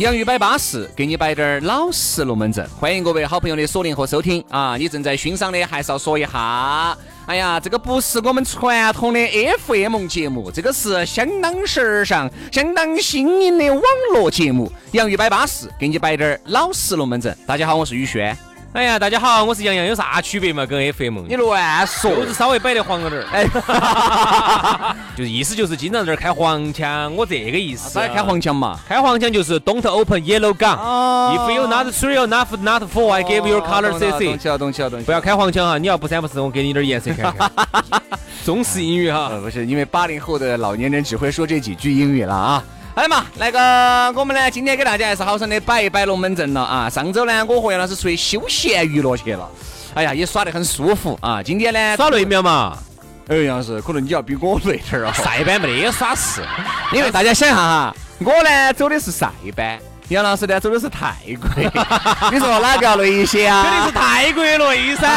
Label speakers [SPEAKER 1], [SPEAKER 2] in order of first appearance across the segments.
[SPEAKER 1] 洋芋摆巴适，给你摆点儿老实龙门阵。欢迎各位好朋友的锁定和收听啊！你正在欣赏的，还是要说一下。哎呀，这个不是我们传统的 FM 节目，这个是相当时尚、相当新颖的网络节目。洋芋摆巴适，给你摆点儿老实龙门阵。大家好，我是宇轩。
[SPEAKER 2] 哎呀，大家好，我是杨洋，有啥区别嘛？跟 FM？
[SPEAKER 1] 你乱说，
[SPEAKER 2] 就是稍微摆得黄了点儿。哎，就是意思就是经常在这儿开黄腔，我这个意思。
[SPEAKER 1] 咋开黄腔嘛？
[SPEAKER 2] 开黄腔就是 Don't open yellow gun。If you not three or not not four, I give your color CC。
[SPEAKER 1] 懂起了，懂起了，懂起。
[SPEAKER 2] 不要开黄腔哈！你要不三不四，我给你点颜色看看。中式英语哈。
[SPEAKER 1] 不是，因为八零后的老年人只会说这几句英语了啊。好的嘛，那个我们呢，今天给大家还是好生的摆一摆龙门阵了啊。上周呢，我和杨老师出去休闲娱乐去了，哎呀，也耍得很舒服啊。今天呢，
[SPEAKER 2] 耍累没有嘛？
[SPEAKER 1] 哎，杨老师，可能你要比我累点儿啊。
[SPEAKER 2] 塞班没得耍事，
[SPEAKER 1] 因为大家想一下哈，我呢走的是塞班。杨老师呢，走的是泰国，你说哪个要累一些啊？
[SPEAKER 2] 肯定是泰国累噻。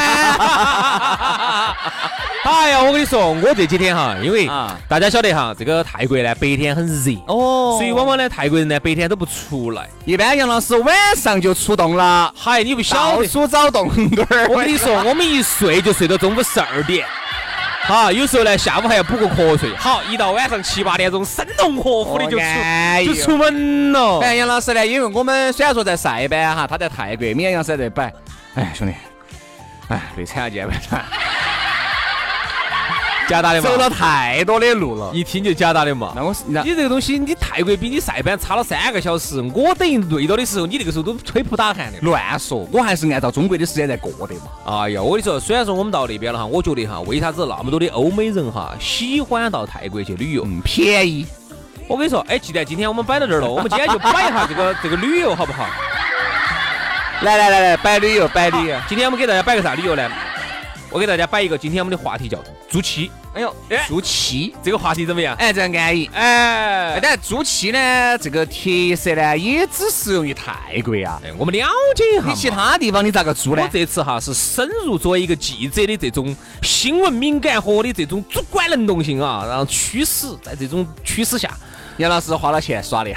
[SPEAKER 2] 哎呀，我跟你说，我这几天哈，因为大家晓得哈，这个泰国呢白天很热哦，所以往往呢泰国人呢白天都不出来，
[SPEAKER 1] 一般杨老师晚上就出动了。
[SPEAKER 2] 嗨，你不晓得，
[SPEAKER 1] 到处找洞洞儿。
[SPEAKER 2] 我跟你说，我们一睡就睡到中午十二点。好，有时候呢，下午还要补个瞌睡。好，一到晚上七八点钟，生龙活虎的就出就出门了。
[SPEAKER 1] 哎，杨老师呢，因为我们虽然说在塞班哈，他在泰国，绵阳是在摆。哎，兄弟，哎，累惨了，今天晚上。
[SPEAKER 2] 假打的嘛，
[SPEAKER 1] 走了太多的路了，
[SPEAKER 2] 一听就假打的嘛。
[SPEAKER 1] 那我是你
[SPEAKER 2] 这个东西，你泰国比你塞班差了三个小时，我等于累到的时候，你那个时候都吹不打鼾的。
[SPEAKER 1] 乱说，我还是按照中国的时间在过的嘛。
[SPEAKER 2] 哎呀，我跟你说，虽然说我们到那边了哈，我觉得哈，为啥子那么多的欧美人哈喜欢到泰国去旅游？
[SPEAKER 1] 嗯，便宜。
[SPEAKER 2] 我跟你说，哎，既然今天我们摆到这儿了，我们今天就摆一下这个 这个旅游好不好？
[SPEAKER 1] 来来来来，摆旅游，摆旅游。
[SPEAKER 2] 今天我们给大家摆个啥旅游呢？我给大家摆一个，今天我们的话题叫租期。
[SPEAKER 1] 哎呦，租期
[SPEAKER 2] 这个话题怎么样？
[SPEAKER 1] 哎，这样安逸。哎，但租期呢，这个特色呢，也只适用于泰国啊。
[SPEAKER 2] 我们了解一下。
[SPEAKER 1] 你其他地方你咋个租呢？
[SPEAKER 2] 我这次哈是深入作为一个记者的这种新闻敏感和的这种主观能动性啊，然后驱使在这种驱使下。
[SPEAKER 1] 杨老师花了钱耍的，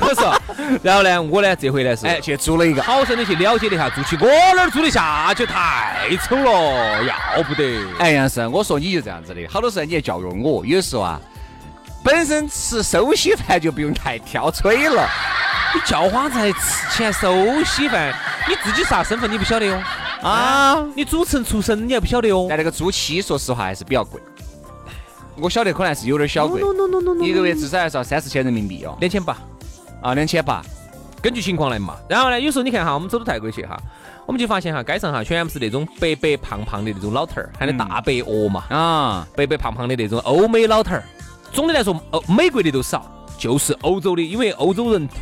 [SPEAKER 2] 我 说，然后呢，我呢这回呢是
[SPEAKER 1] 哎去租了一个，
[SPEAKER 2] 好生的去了解了一下租期，我哪儿租得下去？太丑了，要不得。
[SPEAKER 1] 哎，杨老师，我说你就这样子的，好多时候你也教育我，有时候啊，本身吃手稀饭就不用太挑嘴了，
[SPEAKER 2] 你叫花子还吃起来手稀饭？你自己啥身份你不晓得哟？啊，你主持人出身你还不晓得哟？
[SPEAKER 1] 但那个租期说实话还是比较贵。我晓得可能还是有点小贵，一个月至少还是要三四千人民币哦，
[SPEAKER 2] 两千八。
[SPEAKER 1] 啊，两千八，
[SPEAKER 2] 根据情况来嘛。然后呢，有时候你看哈，我们走到泰国去哈，我们就发现哈，街上哈全部是那种白白胖胖的那种老头儿，喊的大白鹅嘛啊，白白胖胖的那种欧美老头儿。总的来说，欧美国的都少。就是欧洲的，因为欧洲人特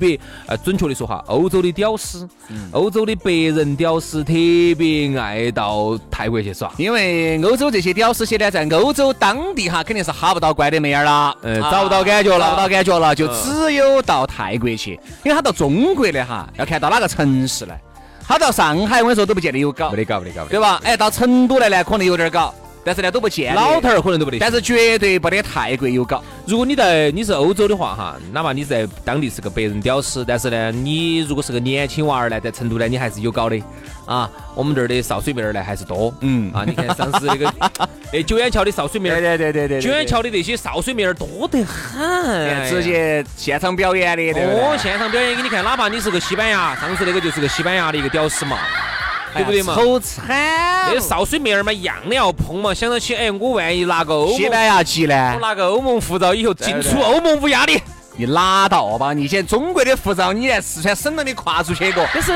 [SPEAKER 2] 别，呃，准确的说哈，欧洲的屌丝，欧洲的白人屌丝特别爱到泰国去耍，
[SPEAKER 1] 因为欧洲这些屌丝些呢，在欧洲当地哈肯定是哈不到乖的妹儿了，
[SPEAKER 2] 嗯，找不到感觉了，
[SPEAKER 1] 找不到感觉了，就只有到泰国去，因为他到中国的哈，要看到哪个城市来，他到上海我跟你说都不见得有搞，
[SPEAKER 2] 没得搞，没得搞，
[SPEAKER 1] 对吧？哎，到成都来呢，可能有点搞。但是呢，都不见
[SPEAKER 2] 老头儿可能都不得，
[SPEAKER 1] 但是绝对不得泰国有搞。
[SPEAKER 2] 如果你在你是欧洲的话哈，哪怕你在当地是个白人屌丝，但是呢，你如果是个年轻娃儿呢，在成都呢，你还是有搞的。啊。我们这儿的潲水妹儿呢还是多，嗯。啊，你看上次那个 哎九眼桥的潲水妹儿，
[SPEAKER 1] 对对对对对，
[SPEAKER 2] 九眼桥的那些潲水妹儿多得很，
[SPEAKER 1] 直接现场表演的，哦，
[SPEAKER 2] 现场表演给你看，哪怕你是个西班牙，上次那个就是个西班牙的一个屌丝嘛。对不对嘛？
[SPEAKER 1] 丑惨！
[SPEAKER 2] 那少水妹儿嘛，一样的要碰嘛。想到起，哎，我万一拿个欧
[SPEAKER 1] 西班牙籍呢？
[SPEAKER 2] 我拿个欧盟护照以后进出欧盟无压力。
[SPEAKER 1] 你拉倒吧！你现在中国的护照，你连四川省都没跨出去过。
[SPEAKER 2] 但是，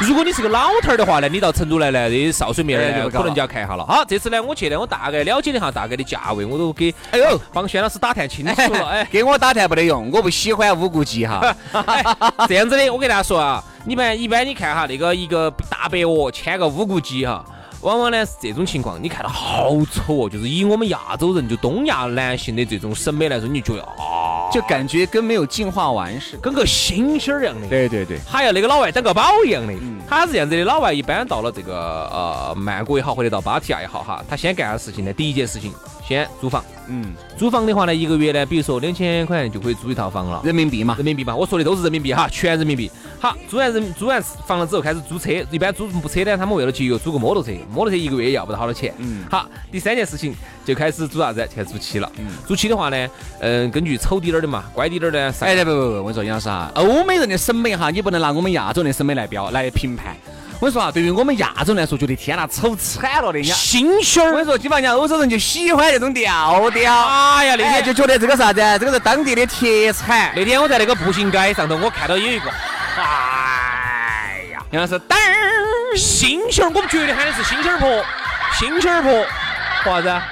[SPEAKER 2] 如果你是个老头儿的话呢，你到成都来呢，这少水面呢，可能就要看一下了。好，这次呢，我去呢，我大概了解了一下大概的价位，我都给哎呦，帮轩老师打探清楚了。哎，
[SPEAKER 1] 给我打探不得用，我不喜欢无骨鸡哈。
[SPEAKER 2] 这样子的，我给大家说啊，你们一般你看哈，那个一个大白鹅牵个乌骨鸡哈。往往呢是这种情况，你看到好丑哦，就是以我们亚洲人就东亚男性的这种审美来说，你觉得啊，
[SPEAKER 1] 就感觉跟没有进化完似的，
[SPEAKER 2] 跟个猩猩一样的。
[SPEAKER 1] 对对对，
[SPEAKER 2] 还要那个老外当个宝一样的。他是这样子的，老外一般到了这个呃曼谷也好，或者到芭提雅也好哈，他先干的事情呢，第一件事情先租房。嗯，租房的话呢，一个月呢，比如说两千块钱就可以租一套房了，
[SPEAKER 1] 人民币嘛，
[SPEAKER 2] 人民币嘛，我说的都是人民币哈，全人民币。好，租完人租完房了之后，开始租车，一般租部车呢，他们为了节约，租个摩托车，摩托车一个月要不到好多钱。嗯，好，第三件事情就开始租啥子？开始租期了。嗯，租期的话呢，嗯，根据丑滴点儿的嘛，乖滴点儿的。
[SPEAKER 1] 哎，不不不，我跟你说杨老师哈，欧美人的审美哈，你不能拿我们亚洲人的审美来标来评判。我跟你说啊，对于我们亚洲人来说，觉得天呐，丑惨了的。
[SPEAKER 2] 星星
[SPEAKER 1] 儿，我跟你说，基本上欧洲人就喜欢这种调调。
[SPEAKER 2] 哎呀，那天
[SPEAKER 1] 就觉得这个啥子，这个是当地的特产。
[SPEAKER 2] 那天我在那个步行街上头，我看到有一个，哎呀，
[SPEAKER 1] 像是噔
[SPEAKER 2] 星星儿，我们绝对喊的是星星儿婆，星星儿婆，啥子？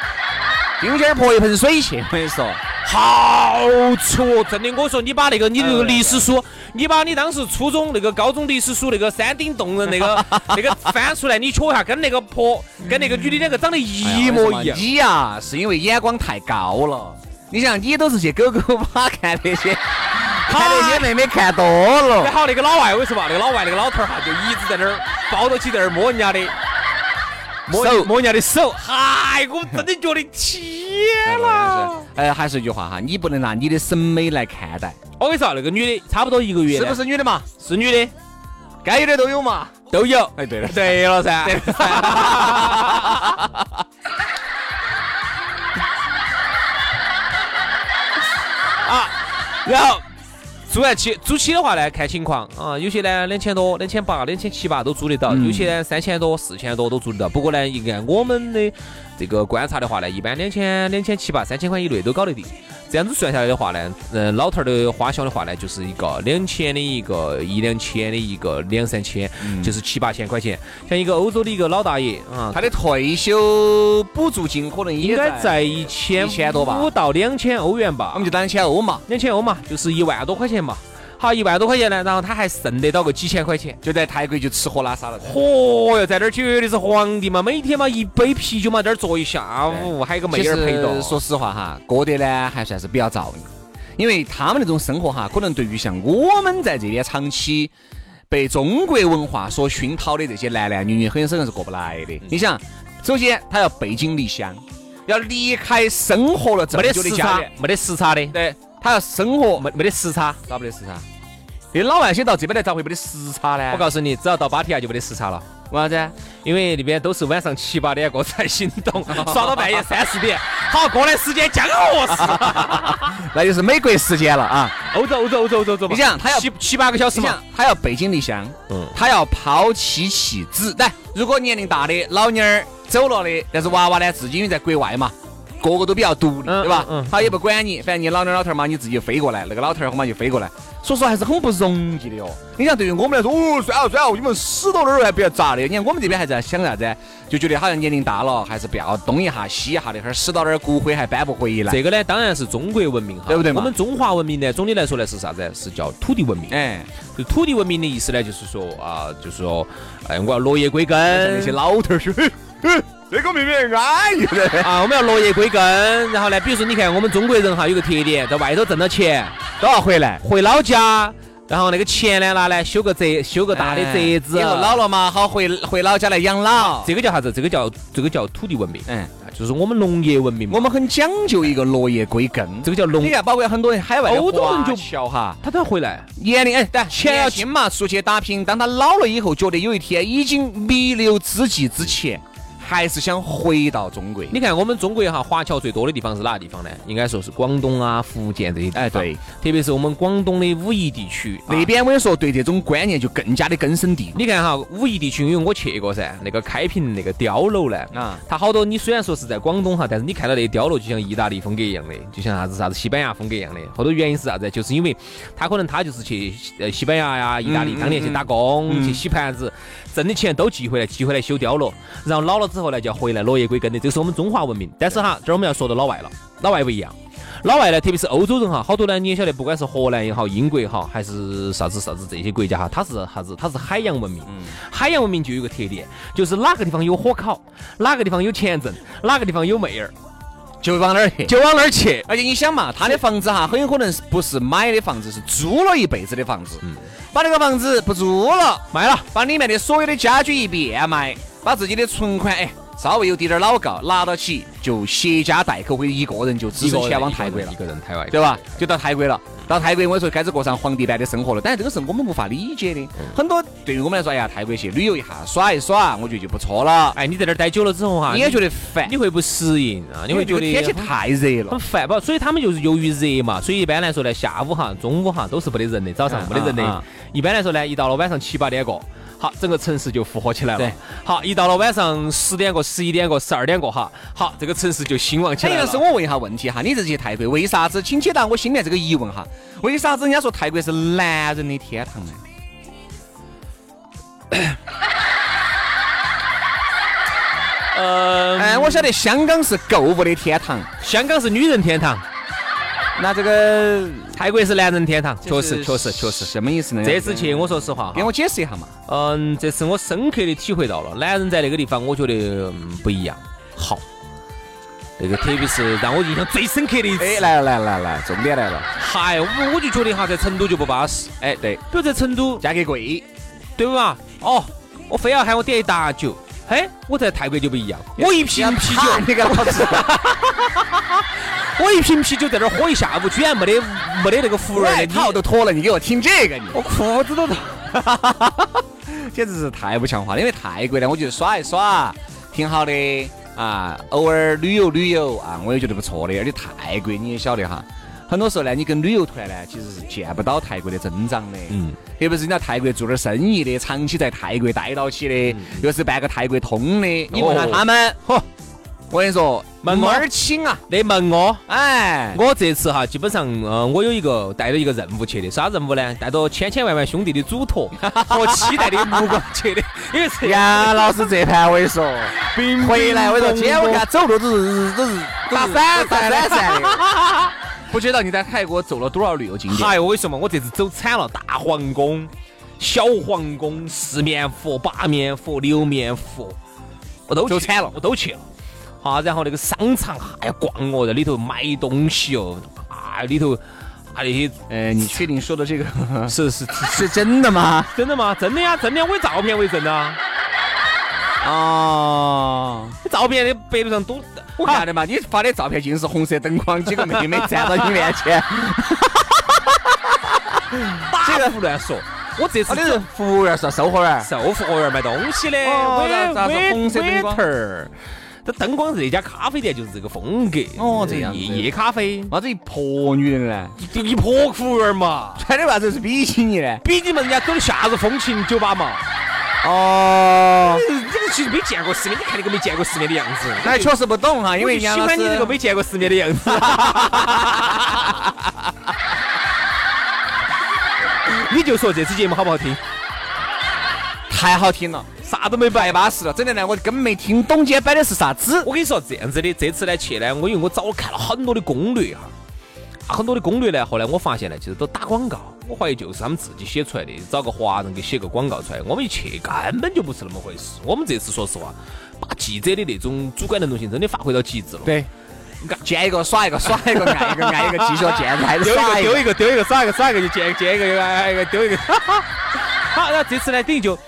[SPEAKER 1] 星星儿婆一盆水去，我跟你说。
[SPEAKER 2] 好挫，真的！我说你把那个你那个历史书，你把你当时初中那个高中历史书那个山顶洞人那个 那个翻出来，你瞧一下，跟那个婆跟那个女的两个长得一模一样。
[SPEAKER 1] 你呀，是因为眼光太高了。你想，你都是去狗狗吧看那些，看那些妹妹看多了。
[SPEAKER 2] 然后那个老外，我跟你说嘛，那个老外那个老头儿哈，就一直在那儿抱着起在那儿摸人家的。摸摸人家的手，嗨，我真的觉得天哪！
[SPEAKER 1] 哎，还是一句话哈，你不能拿你的审美来看待。
[SPEAKER 2] 我跟你说，那个女的差不多一个月，
[SPEAKER 1] 是不是女的嘛？
[SPEAKER 2] 是女的，
[SPEAKER 1] 该有的都有嘛，
[SPEAKER 2] 都有。
[SPEAKER 1] 哎，对了，
[SPEAKER 2] 对了噻。啊，然后。租完起租起的话呢，看情况啊，有些呢两千多、两千八、两千七八都租得到，有些呢三千多、四千多都租得到。不过呢，按我们的这个观察的话呢，一般两千、两千七八、三千块以内都搞得定。这样子算下来的话呢，嗯，老头儿的花销的话呢，就是一个两千的一个一两千的一个两三千，就是七八千块钱。像一个欧洲的一个老大爷啊，
[SPEAKER 1] 他的退休补助金可能
[SPEAKER 2] 应该在一千
[SPEAKER 1] 一千多吧，
[SPEAKER 2] 五到两千欧元吧。
[SPEAKER 1] 我们就当两千欧嘛，
[SPEAKER 2] 两千欧嘛，就是一万多块钱嘛。好一万多块钱呢，然后他还剩得到个几千块钱，
[SPEAKER 1] 就在泰国就吃喝拉撒了。
[SPEAKER 2] 嚯哟，在那儿绝对是皇帝嘛！每天嘛一杯啤酒嘛，在那儿坐一下午，还有个妹儿陪着。
[SPEAKER 1] 说实话哈，过得呢还算是比较造诣，因为他们那种生活哈，可能对于像我们在这边长期被中国文化所熏陶的这些男男女女，很有可能是过不来的。你想，首先他要背井离乡，要离开生活了这么久的家，
[SPEAKER 2] 没得时差的。
[SPEAKER 1] 对他要生活
[SPEAKER 2] 没没得时差，
[SPEAKER 1] 咋不得时差？你老外些到这边来咋会没得时差呢？
[SPEAKER 2] 我告诉你，只要到芭提雅就没得时差了。
[SPEAKER 1] 为啥子？
[SPEAKER 2] 因为那边都是晚上七八点过才行动，耍到半夜三四点。好，过来时间将合适，
[SPEAKER 1] 那就是美国时间了啊。
[SPEAKER 2] 欧洲，欧洲，欧洲，欧洲，
[SPEAKER 1] 你想，他要
[SPEAKER 2] 七七八个小时嘛？
[SPEAKER 1] 他要背井离乡，嗯，他要抛妻弃子。来，如果年龄大的老妞儿走了的，但是娃娃呢，自己因为在国外嘛。个个都比较独立，对吧？他也不管你，反正你老娘老头儿嘛，你自己飞过来，那个老头儿嘛就飞过来。所以说还是很不容易的哟。你想，对于我们来说，哦，算了算了，你们死到那儿还不要咋的？你看我们这边还在想啥子？就觉得好像年龄大了，还是不要东一下西一下的，哈儿死到那儿骨灰还搬不回来。
[SPEAKER 2] 这个呢，当然是中国文明哈，
[SPEAKER 1] 对不对
[SPEAKER 2] 我们中华文明呢，总的来说呢是啥子？是叫土地文明。
[SPEAKER 1] 哎，
[SPEAKER 2] 就土地文明的意思呢，就是说啊，就是说，哎，我要落叶归根。
[SPEAKER 1] 那些老头儿说。这个明明安逸的
[SPEAKER 2] 啊！我们要落叶归根，然后呢，比如说你看我们中国人哈，有个特点，在外头挣了钱
[SPEAKER 1] 都要回来，
[SPEAKER 2] 回老家，然后那个钱呢拿来修个折，修个大的折子，
[SPEAKER 1] 以后老了嘛，好回回老家来养老。
[SPEAKER 2] 这个叫啥子？这个叫这个叫土地文明，嗯，就是我们农业文明，
[SPEAKER 1] 我们很讲究一个落叶归根，
[SPEAKER 2] 这个叫农。
[SPEAKER 1] 你看，包括很多人海外
[SPEAKER 2] 欧洲人就
[SPEAKER 1] 笑哈，
[SPEAKER 2] 他都要回来，
[SPEAKER 1] 年龄哎，但钱要轻嘛，出去打拼。当他老了以后，觉得有一天已经弥留之际之前。还是想回到中国。
[SPEAKER 2] 你看我们中国哈，华侨最多的地方是哪个地方呢？应该说是广东啊、福建这些地方。哎，
[SPEAKER 1] 对，
[SPEAKER 2] 特别是我们广东的武夷地区
[SPEAKER 1] 那边，我跟你说，对这种观念就更加的根深蒂固。
[SPEAKER 2] 你看哈，武夷地区，因为我去过噻，那个开平那个碉楼呢，啊，它好多你虽然说是在广东哈，但是你看到那碉楼就像意大利风格一样的，就像啥子啥子西班牙风格一样的。好多原因是啥子？就是因为他可能他就是去呃西班牙呀、意大利当年去打工、去洗盘子，挣的钱都寄回来，寄回来修碉楼，然后老了之后呢就要回来落叶归根的。这是我们中华文明。但是哈，这儿我们要说到老外了，老外不一样。老外呢，特别是欧洲人哈，好多呢你也晓得，不管是荷兰也好，英国也好，还是啥子啥子这些国家哈，它是啥子？它是海洋文明。海洋文明就有个特点，就是哪个地方有火烤，哪个地方有钱挣，哪个地方有妹儿。
[SPEAKER 1] 就往哪儿去，
[SPEAKER 2] 就往哪儿去。
[SPEAKER 1] 而且你想嘛，他的房子哈，很有可能是不是买的房子，是租了一辈子的房子。嗯，把那个房子不租了，
[SPEAKER 2] 卖了，
[SPEAKER 1] 把里面的所有的家具一变卖，把自己的存款哎稍微有点点老高拿到起，就携家带口，或者一个人就直接前往泰国了，
[SPEAKER 2] 一个人台外，
[SPEAKER 1] 对吧？就到泰国了。到泰国，我说开始过上皇帝般的生活了。但是这个是我们无法理解的。很多对于我们来说，哎呀，泰国去旅游一下，耍一耍，我觉得就不错了。
[SPEAKER 2] 哎，你在那儿待久了之后哈，
[SPEAKER 1] 你也觉得烦，
[SPEAKER 2] 你会不适应啊？你会觉得
[SPEAKER 1] 天气太热了，
[SPEAKER 2] 很烦不？所以他们就是由于热嘛，所以一般来说呢，下午哈、中午哈都是没得人的，早上没得人的。一般来说呢，一到了晚上七八点过。好，整个城市就复活起来了。
[SPEAKER 1] 对，
[SPEAKER 2] 好，一到了晚上十点过、十一点过、十二点过，哈，好，这个城市就兴旺起来了。
[SPEAKER 1] 但是我问一下问题哈，你这去泰国为啥子？请解答我心里面这个疑问哈，为啥子人家说泰国是男人的天堂呢？呃，哎，我晓得香港是购物的天堂，
[SPEAKER 2] 香港是女人天堂。
[SPEAKER 1] 那这个
[SPEAKER 2] 泰国是男人天堂，确实确实确实，
[SPEAKER 1] 什么意思呢？
[SPEAKER 2] 这次去，我说实话，
[SPEAKER 1] 给我解释一下嘛。
[SPEAKER 2] 嗯，这次我深刻的体会到了，男人在那个地方，我觉得不一样，好。那个特别是让我印象最深刻的一次，
[SPEAKER 1] 哎，来了来了来了，重点来了。
[SPEAKER 2] 嗨，我我就觉得哈，在成都就不巴适。
[SPEAKER 1] 哎，对，
[SPEAKER 2] 比如在成都
[SPEAKER 1] 价格贵，
[SPEAKER 2] 对不嘛？哦，我非要喊我点一打酒。嘿，我在泰国就不一样，我一瓶啤酒，
[SPEAKER 1] 你给老子，
[SPEAKER 2] 我一瓶啤酒在这儿喝一下午，居然没得没得那个服务员，
[SPEAKER 1] 套都脱了，你给我听这个，你
[SPEAKER 2] 我裤子都脱，
[SPEAKER 1] 简直是太不像话了。因为泰国呢，我觉得耍一耍挺好的啊，偶尔旅游旅游啊，我也觉得不错的。而且泰国你也晓得哈。很多时候呢，你跟旅游团呢，其实是见不到泰国的增长的。嗯，特别是你在泰国做点生意的，长期在泰国待到起的，又是办个泰国通的，你问下他们，嚯，我跟你说，门儿清啊，
[SPEAKER 2] 那门哦，
[SPEAKER 1] 哎，
[SPEAKER 2] 我这次哈，基本上，嗯，我有一个带着一个任务去的，啥任务呢？带着千千万万兄弟的嘱托 和期待的目光去的，因为
[SPEAKER 1] 杨老师这盘我跟你说，回来我跟你说，今天我看走路都是都是
[SPEAKER 2] 打伞
[SPEAKER 1] 打伞伞的。不知道你在泰国走了多少旅游景点？
[SPEAKER 2] 哎，我跟你说嘛，我这次走惨了，大皇宫、小皇宫、四面佛、八面佛、六面佛，我都
[SPEAKER 1] 走惨了，
[SPEAKER 2] 我都去了。好，然后那个商场还要逛哦，在里头买东西哦，啊，里头啊那些，
[SPEAKER 1] 呃，你确定说的这个
[SPEAKER 2] 是是
[SPEAKER 1] 是真的吗？
[SPEAKER 2] 真的吗？真的呀，真的，我以照片为证啊。
[SPEAKER 1] 哦，
[SPEAKER 2] 照片的百度上都。
[SPEAKER 1] 我看的嘛，你发的照片尽是红色灯光，几个妹妹站到你面前，
[SPEAKER 2] 这个胡乱说。我这次
[SPEAKER 1] 是服务员是售货员，
[SPEAKER 2] 售货员卖东西的。
[SPEAKER 1] 哦，啥子红色灯光？
[SPEAKER 2] 这灯光这家咖啡店就是这个风格。
[SPEAKER 1] 哦，这样
[SPEAKER 2] 夜夜咖啡。
[SPEAKER 1] 啥子一婆女人呢？
[SPEAKER 2] 一婆服务员嘛。
[SPEAKER 1] 穿的啥子是比基尼呢？
[SPEAKER 2] 比基尼人家走的夏日风情酒吧嘛。
[SPEAKER 1] 哦，
[SPEAKER 2] 这个其实没见过世面，你看那个没见过世面的样子，
[SPEAKER 1] 那确实不懂哈，因为
[SPEAKER 2] 喜欢你这个没见过世面的样子。你就说这次节目好不好听？
[SPEAKER 1] 太好听了，
[SPEAKER 2] 啥都没摆，
[SPEAKER 1] 巴适了。真的呢，我根本没听懂今天摆的是啥子。
[SPEAKER 2] 我跟你说这样子的，这次呢去呢，我因为我早看了很多的攻略哈。很多的攻略呢，后来我发现呢，其实都打广告。我怀疑就是他们自己写出来的，找个华人给写个广告出来。我们一去根本就不是那么回事。我们这次说实话，把记者的那种主观能动性真的发挥到极致了。
[SPEAKER 1] 对，见一个耍一个，耍一个爱一个爱一个，继续见还是
[SPEAKER 2] 耍一个丢一个丢一个耍 一个耍一个就见见一个又爱一个丢一个。好，然后这次呢，等于就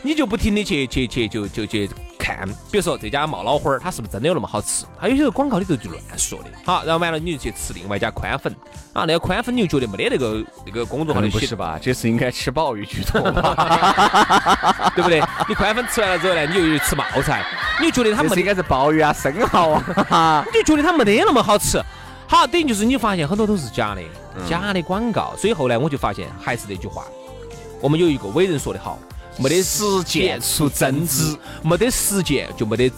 [SPEAKER 2] 你就不停的去去去就就去。看看，比如说这家冒脑花儿，它是不是真的有那么好吃？它有些广告里头就乱说的。好，然后完了你就去吃另外一家宽粉啊，那个宽粉你就觉得没得那个那个公众号的
[SPEAKER 3] 不是吧？这是应该吃鲍鱼居多，
[SPEAKER 2] 对不对？你宽粉吃完了之后呢，你又吃冒菜，你就觉得它没
[SPEAKER 3] 应该是鲍鱼啊、生蚝啊，
[SPEAKER 2] 你就觉得它没得那么好吃。好，等于就是你发现很多都是假的，假的广告。所以后来我就发现还是那句话，我们有一个伟人说的好。没得实践出真知，没得实践就没得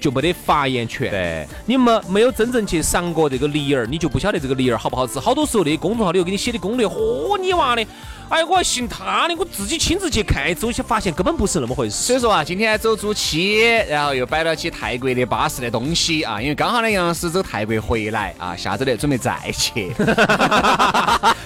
[SPEAKER 2] 就没得发言权。
[SPEAKER 3] 对，
[SPEAKER 2] 你没没有真正去尝过这个梨儿，你就不晓得这个梨儿好不好吃。好多时候那公众号里头给你写的攻略，嚯你娃的，哎，我还信他的，我自己亲自去看一次，我发现根本不是那么回事。
[SPEAKER 3] 所以说啊，今天走租期，然后又摆了起泰国的巴适的东西啊，因为刚好呢，杨老师走泰国回来啊，下周呢准备再去。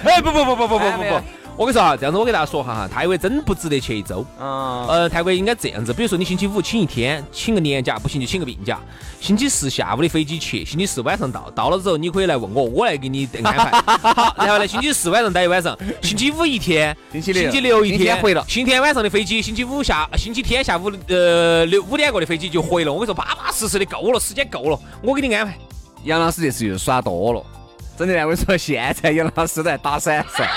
[SPEAKER 2] 哎，不不不不不不不不。我跟你说啊，这样子我给大家说哈哈，泰国真不值得去一周。嗯。呃，泰国应该这样子，比如说你星期五请一天，请个年假，不行就请个病假。星期四下午的飞机去，星期四晚上到，到了之后你可以来问我，我来给你安排。好，然后呢，星期四晚上待一晚上，星期五一天，星期六一天
[SPEAKER 3] 回了。
[SPEAKER 2] 星期天晚上的飞机，星期五下，星期天下午呃六五点过的飞机就回了。我跟你说，巴巴适适的够了，时间够了，我给你安排。
[SPEAKER 3] 杨老师这次又耍多了，真的，我跟你说，现在杨老师在打闪闪。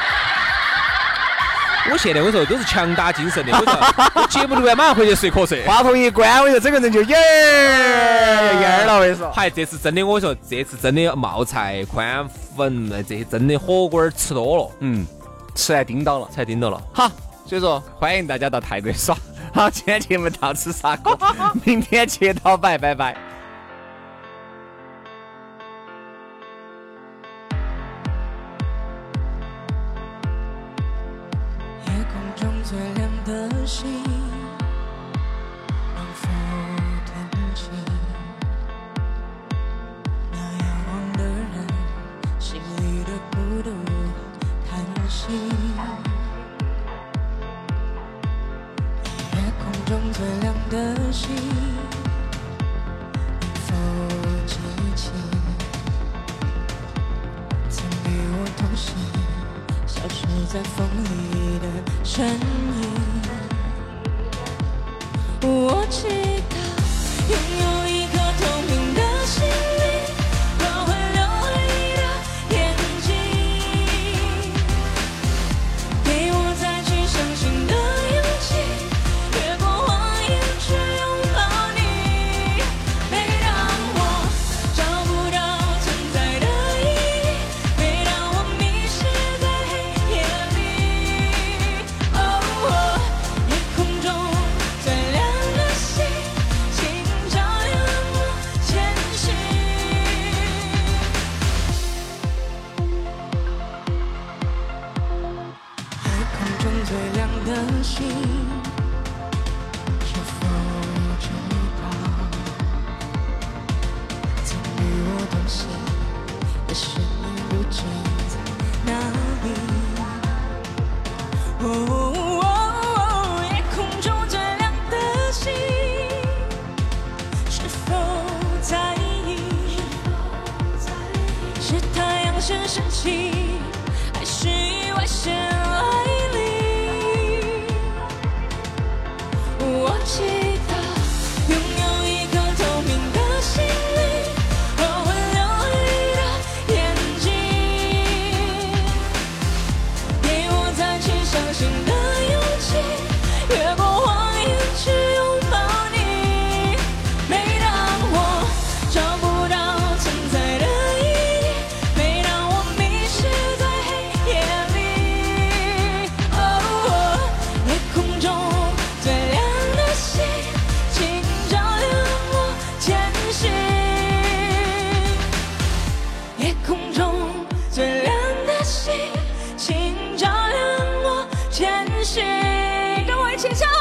[SPEAKER 2] 我现在我说都是强打精神的，我说节目录完马上回去睡瞌睡，
[SPEAKER 3] 话筒一关，我说整个人就耶耶了。我跟你说，
[SPEAKER 2] 嗨，这次真的，我说这次真的冒菜、宽粉这些真的火锅儿吃多了，
[SPEAKER 3] 嗯，吃来叮到了，
[SPEAKER 2] 才叮到了。
[SPEAKER 3] 好，所以说欢迎大家到泰国耍。好，今天节目到此杀过，明天切到拜拜拜。
[SPEAKER 4] 先生